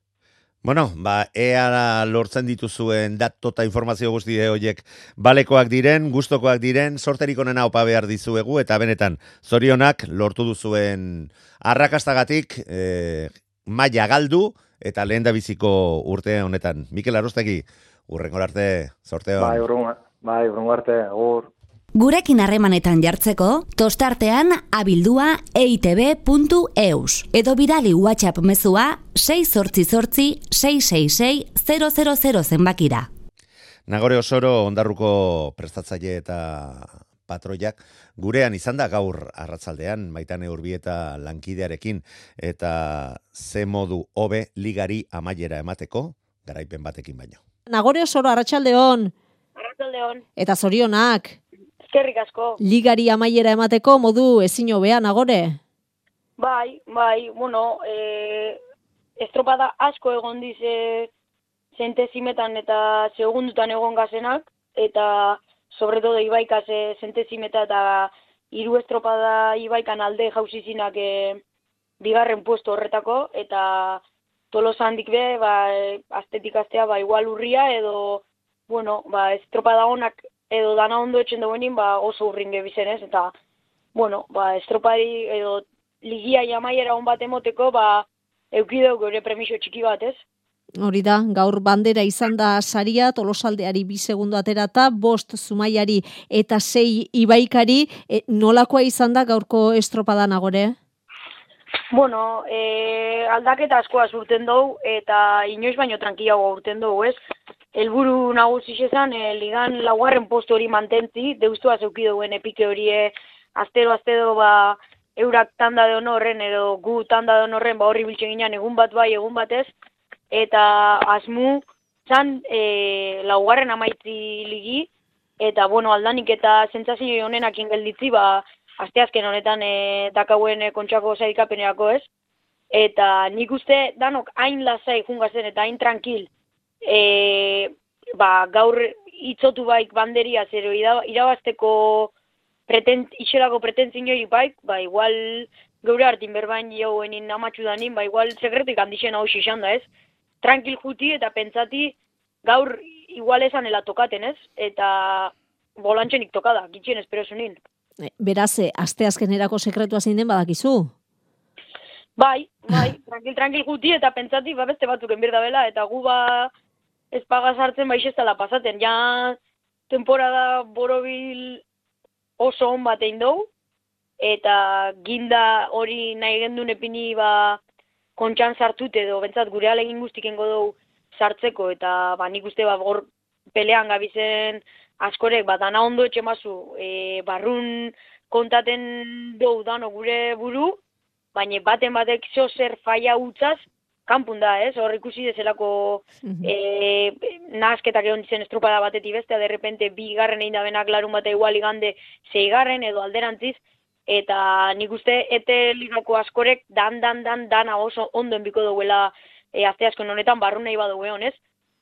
Bueno, ba, ea lortzen dituzuen dato eta informazio guzti horiek balekoak diren, gustokoak diren, sorterik onena opa behar dizuegu, eta benetan, zorionak lortu duzuen arrakastagatik e, maia galdu, eta lehen da biziko urte honetan. Mikel Arostegi, urren arte, sorteo. Bai, urren, bai, arte, ur. Gurekin harremanetan jartzeko, tostartean abildua eitb.eus. Edo bidali WhatsApp mezua 6 sortzi sortzi 666 000 zenbakira. Nagore osoro ondarruko prestatzaile eta patroiak gurean izan da gaur arratzaldean maitane urbi eta lankidearekin eta ze modu hobe ligari amaiera emateko garaipen batekin baino. Nagore osoro arratsaldeon. Arratsaldeon. Eta zorionak. Eskerrik asko. Ligari amaiera emateko modu ezin hobean agore? Bai, bai, bueno, e, estropada asko egon dize zentezimetan eta segundutan egon gazenak, eta sobre todo ibaika ze zentezimeta eta hiru estropada ibaikan alde jauzizinak e, bigarren puesto horretako, eta tolosa handik be, ba, e, astetik astea, ba, igual urria, edo, bueno, ba, estropada honak edo dana ondo etxen duenin, ba, oso urrin gebizen ez, eta, bueno, ba, estropari edo ligia jamaiera hon bat emoteko, ba, eukideu gure premiso txiki bat ez. Hori da, gaur bandera izan da saria, tolosaldeari bi segundu aterata, bost zumaiari eta sei ibaikari, e, nolakoa izan da gaurko estropada nagore? Bueno, e, aldaketa askoa zurten dugu, eta inoiz baino tranquilago urten dugu, ez? Helburu nagusi izan e, ligan laugarren postu hori mantentzi, deustua zeuki duen epike hori astero astero ba eurak tanda de honorren edo gu tanda de honorren ba horri biltzen ginean egun bat bai egun batez eta asmu zan e, laugarren amaitzi ligi eta bueno aldanik eta sentsazio honenak gelditzi ba asteazken honetan e, dakauen kontxako saikapenerako ez. Eta nik uste danok hain lasai jungazen eta hain tranquil e, ba, gaur itzotu baik banderia zero irabazteko pretent, itxelako pretentzin baik, ba, igual geure hartin berbain jauen amatxu danin, ba, igual sekretik handixen hau xixan da ez. Tranquil juti eta pentsati gaur igual esan tokaten ez, eta bolantxenik tokada, gitxien espero zunin. E, beraz, e, aste azkenerako sekretua zein den badakizu? Bai, bai, tranquil, tranquil juti eta pentsati, ba, beste batzuk enbirda bela, eta gu ba, ez paga sartzen baiz ez dela pasaten. Ja, temporada borobil oso on bat egin dugu, eta ginda hori nahi gendun epini ba kontxan sartut edo bentsat gure alegin guztiken dugu sartzeko, eta ba nik uste ba gor pelean gabizen askorek, ba dana ondo etxe mazu, e, barrun kontaten dugu dano gure buru, baina baten batek zo zer faia utzaz, kanpun da, ez? Hor ikusi dezelako mm -hmm. e, nazketak egon dizen estrupada batetik bestea, de repente bi garren egin da benak larun bate igual igande zeigarren edo alderantziz, eta nik uste ete ligako askorek dan, dan, dan, dana oso ondo enbiko duela e, azte asko honetan barru nahi badu egon, ez?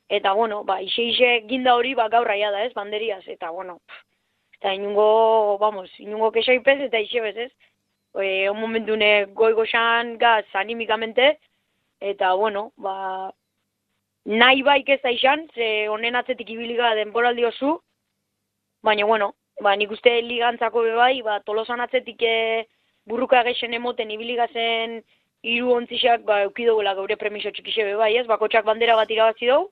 Eta, bueno, ba, ise, ise ginda hori, ba, gaur raia da, ez? Banderiaz, eta, bueno, eta inungo, vamos, inungo kesaipez eta ise bez, ez? E, un momentu ne goigoxan gaz animikamente, eta bueno, ba, nahi baik ez izan, ze honen atzetik ibiliga denboraldi oso, baina bueno, ba, nik uste ligantzako bai, ba, tolosan atzetik e, burruka gexen emoten ibiliga zen hiru ontzixak ba, eukidoguela gaure premiso txikixe bai, ez, bakotxak bandera bat irabazi dugu,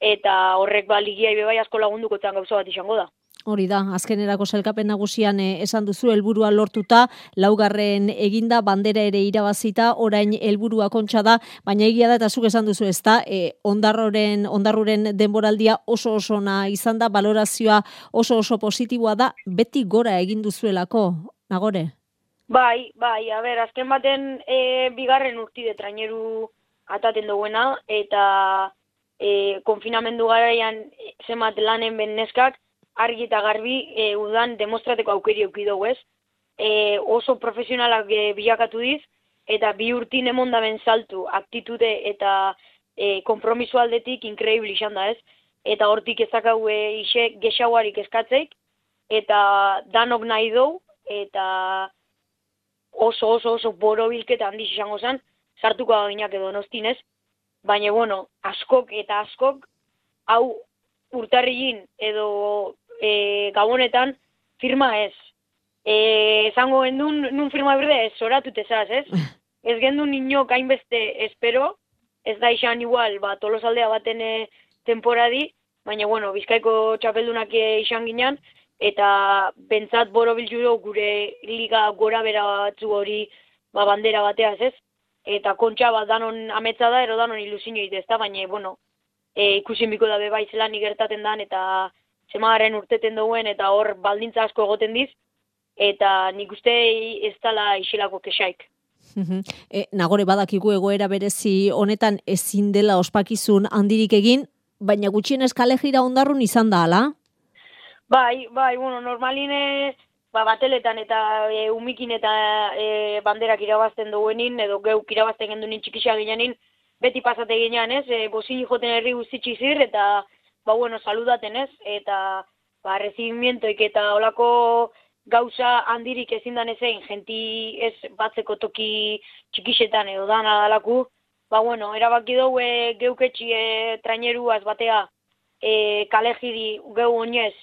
eta horrek ba, ligia bai asko lagunduko gauza bat izango da. Hori da, azkenerako selkapen nagusian eh, esan duzu helburua lortuta, laugarren eginda bandera ere irabazita, orain helburua kontxa da, baina egia da eta zuk esan duzu ez da, e, ondarroren, ondarruren denboraldia oso oso na izan da, balorazioa oso oso positiboa da, beti gora egin duzuelako, nagore? Bai, bai, a ber, azken baten e, bigarren urti de traineru ataten duguena, eta e, konfinamendu garaian zemat lanen ben neskak, argi eta garbi e, udan demostrateko aukeri auki dugu ez. E, oso profesionalak e, bilakatu diz, eta bi urtin emondaben saltu, aktitude eta e, kompromiso aldetik inkreibli izan da ez. eta hortik ezakau e, ise gexauarik eskatzeik, eta danok nahi dugu, eta oso oso oso borobilketa handiz izango zen, sartuko da edo nostinez, baina bueno, askok eta askok, hau urtarrigin edo e, gabonetan firma ez. E, esango gendun, nun firma berde ez, zoratut ezaz, ez? Ez gendun inok hainbeste espero, ez da izan igual, ba, tolosaldea baten e, temporadi, baina, bueno, bizkaiko txapeldunak e, izan ginen, eta bentsat boro biltzu gure liga gora bera batzu hori ba, bandera bateaz ez, eta kontxa bat danon ametsa da, ero danon ilusinio ez da, baina, bueno, e, ikusin biko da bai zelan igertaten dan, eta zemagaren urteten duen, eta hor baldintza asko egoten diz, eta nik uste ez dala isilako kesaik. e, nagore badakigu egoera berezi honetan ezin dela ospakizun handirik egin, baina gutxienez kale jira ondarrun izan da, ala? Bai, bai, bueno, normaline ba, bateletan eta e, umikin eta e, banderak irabazten duenin, edo geuk irabazten gendunin txikisa ginenin, beti pasate ginean, ez? E, bozin joten herri guztitsi zir, eta, ba, bueno, saludaten, ez? Eta, ba, recibimientoik eta olako gauza handirik ezin dan ezein, jenti ez batzeko toki txikisetan edo dan adalaku, ba, bueno, erabaki dugu e, geuketxi e, traineruaz batea e, kalejiri geu oinez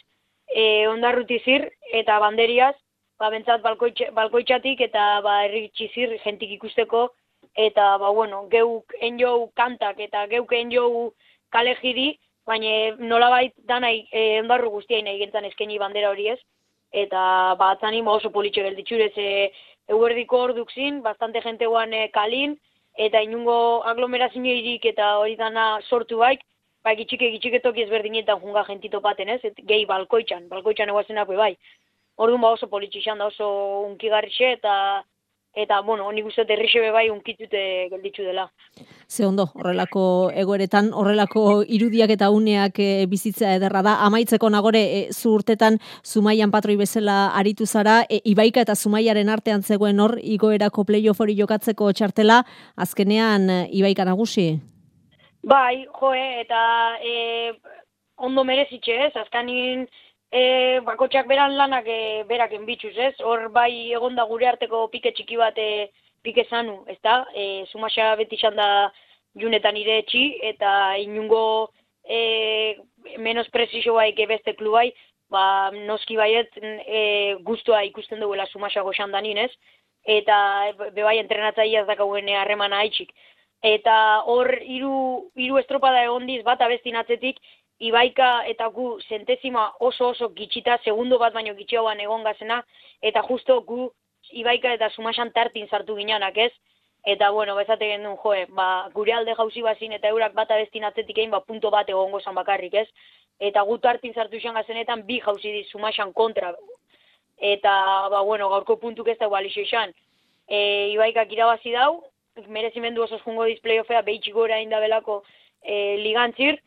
e, ondarruti zir eta banderiaz, ba, bentsat balkoitxe, balkoitxatik eta ba, erritxi zir jentik ikusteko, eta ba, bueno, geuk enjou kantak eta geuk enjou kalejiri, baina nolabait danai e, ondarru guztia nahi gentzan eskeni bandera hori ez, eta ba, atzanin oso politxe gelditxurez e, eguerdiko orduk zin, bastante jente guan e, kalin, eta inungo aglomerazioirik eta hori dana sortu baik, ba, gitxike, gitxike toki ezberdinetan junga gentito paten, ez? Et, gehi balkoitxan, balkoitxan eguazen apu, bai. Orduan ba oso politxixan da oso unkigarrixe eta eta, bueno, nik uste derrixe bai unkitute gelditzu dela. Ze ondo, horrelako egoeretan, horrelako irudiak eta uneak e, bizitza ederra da. Amaitzeko nagore, e, zu urtetan Zumaian patroi bezala aritu zara, e, Ibaika eta Zumaiaren artean zegoen hor, igoerako playoff hori jokatzeko txartela, azkenean Ibaika nagusi? Bai, joe, eta e, ondo merezitxe, ez? Azkanin e, bakotxak beran lanak e, berak enbitxuz, ez? Hor bai egonda gure arteko pike txiki bat e, pike zanu, ez da? E, Zumasa beti izan da junetan ire etxi, eta inungo e, menos presizio bai beste klubai, ba, noski baiet e, guztua ikusten duela Zumasa goxan danin, ez? Eta be bai entrenatzaia ez dakauen harremana haitxik eta hor hiru hiru estropada egondiz bat abestin atzetik Ibaika eta gu sentezima oso oso gitxita, segundo bat baino gitxioan egon gazena, eta justo gu Ibaika eta Sumasan tartin sartu gineanak ez, eta bueno, bezate gendun joe, ba, gure alde jauzi bazin eta eurak bat abestin atzetik egin, ba, punto bat egongo zan bakarrik ez, eta gu tartin sartu izan gazenetan bi jauzi di Sumasan kontra, eta ba, bueno, gaurko puntuk ez da balixo izan, e, Ibaikak irabazi dau, merezimendu oso jungo displayoffea behitxik gora indabelako e, ligantzir,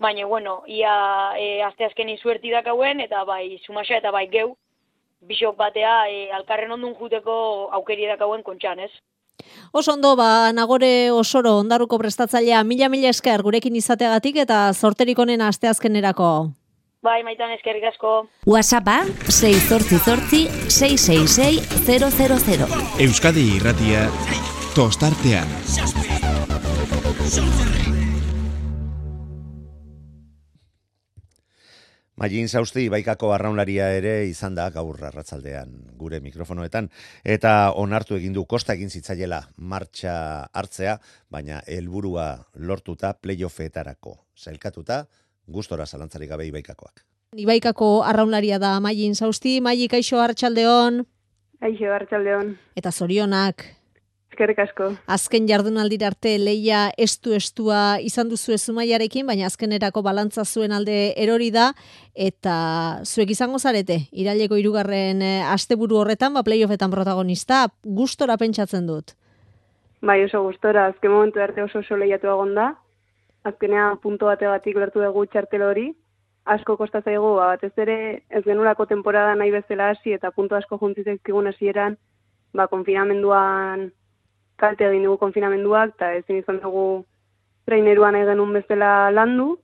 baina, bueno, ia e, azte azkeni zuerti dakauen, eta bai, sumasa eta bai geu, bisok batea e, alkarren ondun juteko aukeri dakauen kontxan, ez? Oso ondo, ba, nagore osoro ondaruko prestatzailea mila-mila esker gurekin izateagatik eta sorterik onena asteazkenerako. Bai, maitan eskerrik asko. WhatsAppa 688-666-000. Euskadi irratia tostartean. Magin Sausti baikako arraunlaria ere izan da gaur arratzaldean gure mikrofonoetan eta onartu egin du kosta egin zitzaiela martxa hartzea, baina helburua lortuta playoffetarako. Zailkatuta gustora zalantzari gabe ibaikakoak. Ibaikako arraunlaria da Magin Sausti, Magi kaixo hartxaldeon. Kaixo hartxaldeon. Eta zorionak. Eskerrik asko. Azken jardunaldira arte leia estu estua izan duzu ezumaiarekin, baina azkenerako balantza zuen alde erori da eta zuek izango zarete iraileko hirugarren eh, asteburu horretan ba playoffetan protagonista gustora pentsatzen dut. Bai, oso gustora, azken momentu arte oso oso lehiatu egon da. Azkenean punto bategatik lertu dugu txartel hori. Asko kosta zaigu, ba, batez ere ez genulako temporada nahi bezala hasi eta punto asko juntzitzekkigun hasieran, ba, konfinamenduan kalte egin dugu konfinamenduak, eta ezin izan dugu traineruan egin un bezala landu,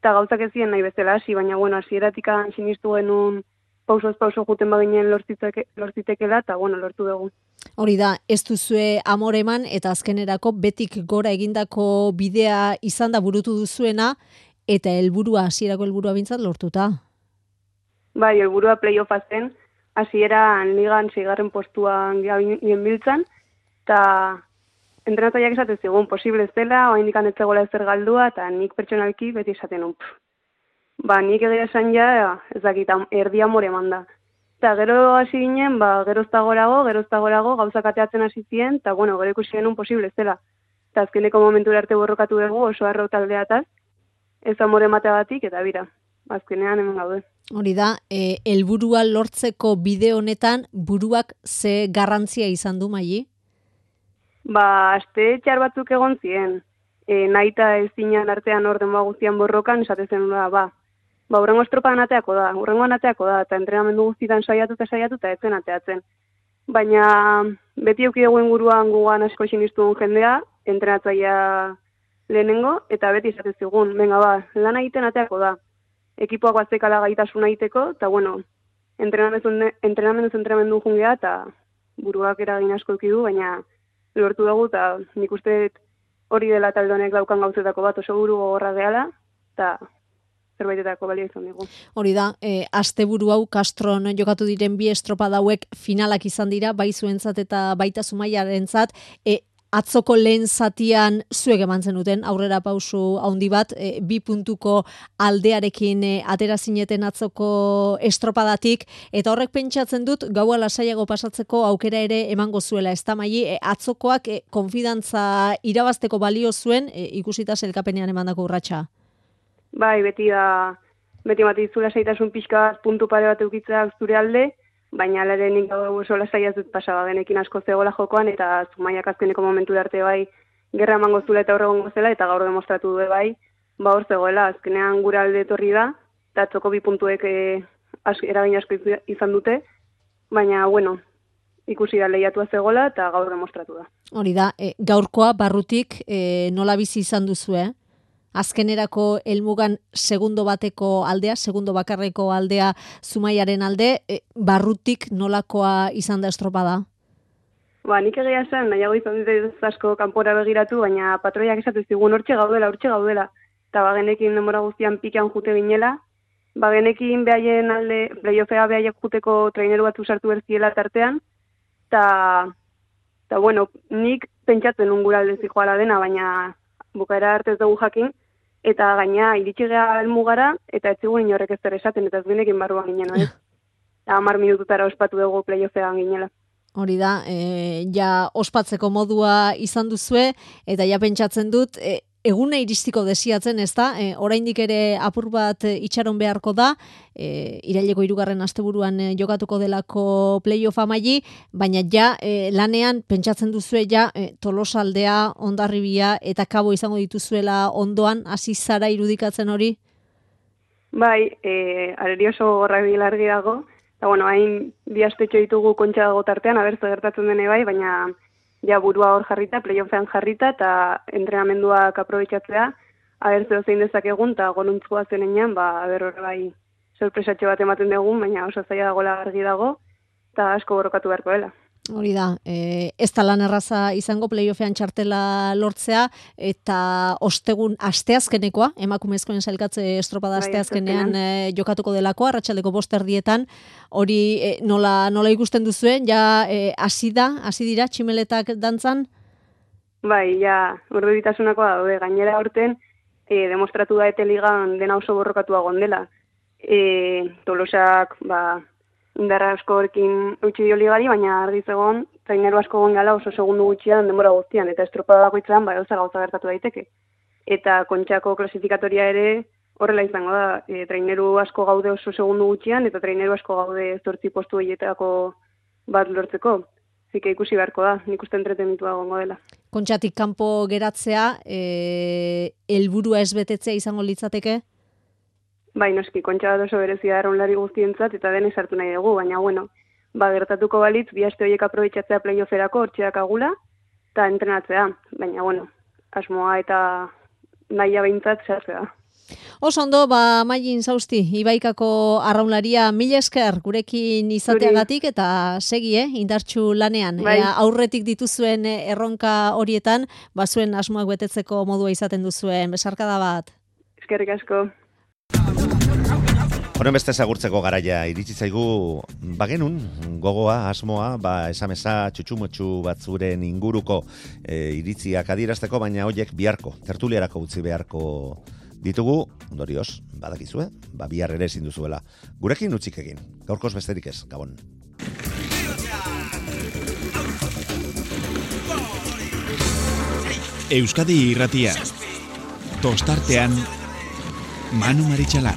eta gauzak ez ziren nahi bezala hasi, baina bueno, hasieratik sinistu genuen pausoz pauso juten baginen lortziteke, lortzitekela, eta bueno, lortu dugu. Hori da, ez duzue amoreman eta azkenerako betik gora egindako bidea izan da burutu duzuena, eta helburua hasierako helburua bintzat lortuta. Bai, helburua playoffa zen, hasieran ligan seigarren postuan gien biltzan, eta entrenataiak esaten zigun, posible ez dela, oa indikan etzegoela ezer galdua, eta nik pertsonalki beti esaten un. Ba, nik egia esan ja, ez dakit, erdi amore manda. Eta gero hasi ginen, ba, gerozta gorago, gerozta gorago, gauzak ateatzen hasi ziren, eta bueno, gero ikusi genuen posible ez dela. Eta azkeneko momentu arte borrokatu dugu oso arro taldeataz, ez amore matea batik, eta bira, azkenean hemen gaude. Hori da, e, helburua lortzeko bide honetan buruak ze garrantzia izan du maili? Ba, aste txar batzuk egon zien. E, naita ez zinean artean orden ba guztian borrokan, esatezen da, ba, ba, urrengo estropa ateako da, urrengo ateako da, eta entrenamendu guztietan saiatu eta saiatu eta etzen ateatzen. Baina, beti euki dugu inguruan gugan asko sinistu jendea, entrenatzaia lehenengo, eta beti esatezigun, venga ba, lan egiten ateako da. Ekipoak batzekala gaitasun egiteko, eta bueno, entrenamendu, entrenamendu zentramendu jungea, eta buruak eragin asko du, baina lortu dugu, eta nik uste hori dela taldonek daukan gauzetako bat oso buru gogorra gehala, eta zerbaitetako balio izan dugu. Hori da, e, asteburu hau Castron jokatu diren bi estropa dauek finalak izan dira, bai zuentzat eta baita zumaiarentzat, e, atzoko lehen zatian zuek eman zenuten aurrera pausu handi bat, e, bi puntuko aldearekin e, atera zineten atzoko estropadatik, eta horrek pentsatzen dut gaua lasaiago pasatzeko aukera ere emango zuela, da e, atzokoak e, konfidantza irabazteko balio zuen e, ikusita zelkapenean emandako urratsa. Bai, beti da, beti bat izula saitasun pixka puntu pare bat eukitzea zure alde, baina alare nik gau oso lasai ez dut pasaba genekin asko zegoela jokoan, eta zumaiak azkeneko momentu arte bai, gerra emango zula eta horregon zela, eta gaur demostratu du bai, ba hor zegoela, azkenean gura alde etorri da, eta txoko bi puntuek eh, eragin asko izan dute, baina, bueno, ikusi da lehiatua zegoela, eta gaur demostratu da. Hori da, e, gaurkoa barrutik e, nola bizi izan duzu, eh? Azkenerako helmugan segundo bateko aldea, segundo bakarreko aldea zumaiaren alde, e, barrutik nolakoa izan da estropada? Ba, nik egia zen, nahiago izan dut asko kanpora begiratu, baina patroiak esatu zigun hortxe gaudela, hortxe gaudela. Eta bagenekin demora guztian pikean jute ginela, bagenekin behaien alde, playoffea behaiek juteko traineru bat usartu berziela tartean, eta, eta bueno, nik pentsatzen ungura alde zijoala dena, baina bukaera arte ez dugu jakin, eta gaina iritsi geha elmugara, eta ez zigun inorrek ez esaten, eta ez genekin barruan ginen, ez? Amar minututara ospatu dugu playoffean ginela. Hori da, e, ja ospatzeko modua izan duzue, eta ja pentsatzen dut, e, egune iristiko desiatzen, ez da? E, oraindik ere apur bat e, itxaron beharko da, e, iraileko irugarren asteburuan e, jokatuko delako playoff amaili, baina ja e, lanean pentsatzen duzue ja e, tolosaldea, ondarribia eta kabo izango dituzuela ondoan, hasi zara irudikatzen hori? Bai, e, areri oso gorrak bilargi dago, eta bueno, hain bi astetxo ditugu kontxa dago tartean, abertzu gertatzen dene bai, baina ja burua hor jarrita, playoffean jarrita, eta entrenamenduak aprobetsatzea, abertzu zein dezakegun, eta gonuntzua zenean, ba, aber horre bai, sorpresatxo bat ematen dugu, baina oso zaila dagoela argi dago, eta asko borrokatu beharko dela. Hori da, e, ez da lan erraza izango playoffean txartela lortzea, eta ostegun asteazkenekoa, emakumezkoen sailkatze estropada bai, asteazkenean e, jokatuko delako, arratsaldeko boster dietan, hori e, nola, nola ikusten duzuen, ja e, hasi da, hasi dira, tximeletak dantzan? Bai, ja, urdu ditasunako da, gainera horten, e, demostratu da eteligan dena oso borrokatua gondela. E, tolosak, ba, indarra asko horrekin utzi dio ligari, baina argi zegoen, traineru asko gongala oso segundu gutxian denbora guztian, eta estropada bakoitzean bai gauza gauza gertatu daiteke. Eta kontxako klasifikatoria ere horrela izango da, e, traineru asko gaude oso segundu gutxian, eta traineru asko gaude zortzi postu horietako bat lortzeko. Zike ikusi beharko da, nik uste entretenitua gongo dela. Kontxatik kanpo geratzea, e, elburua ezbetetzea izango litzateke? Bai, noski, kontxa bat oso berezia erronlari guztientzat eta denez hartu nahi dugu, baina bueno, ba, gertatuko balitz, bi aste horiek aprobetsatzea playofferako hortxeak agula, eta entrenatzea, baina bueno, asmoa eta nahi abeintzat zehaztea. Oso ondo, ba, mailin zauzti, Ibaikako arraunlaria, mila esker gurekin izateagatik eta segi, eh, indartxu lanean. Bai. Ea, aurretik dituzuen eh, erronka horietan, ba, zuen asmoak betetzeko modua izaten duzuen, besarkada bat. Eskerrik asko. Honen beste zagurtzeko garaia iritsi zaigu bagenun gogoa, asmoa, ba esamesa txutxumotxu batzuren inguruko e, iritziak adierazteko, baina hoiek biharko, tertuliarako utzi beharko ditugu, ondorioz, badakizue, ba bihar ere ezin duzuela. Gurekin utzik egin. Gaurkoz besterik ez, Gabon. Euskadi irratia. Tostartean, Manu Marichalar.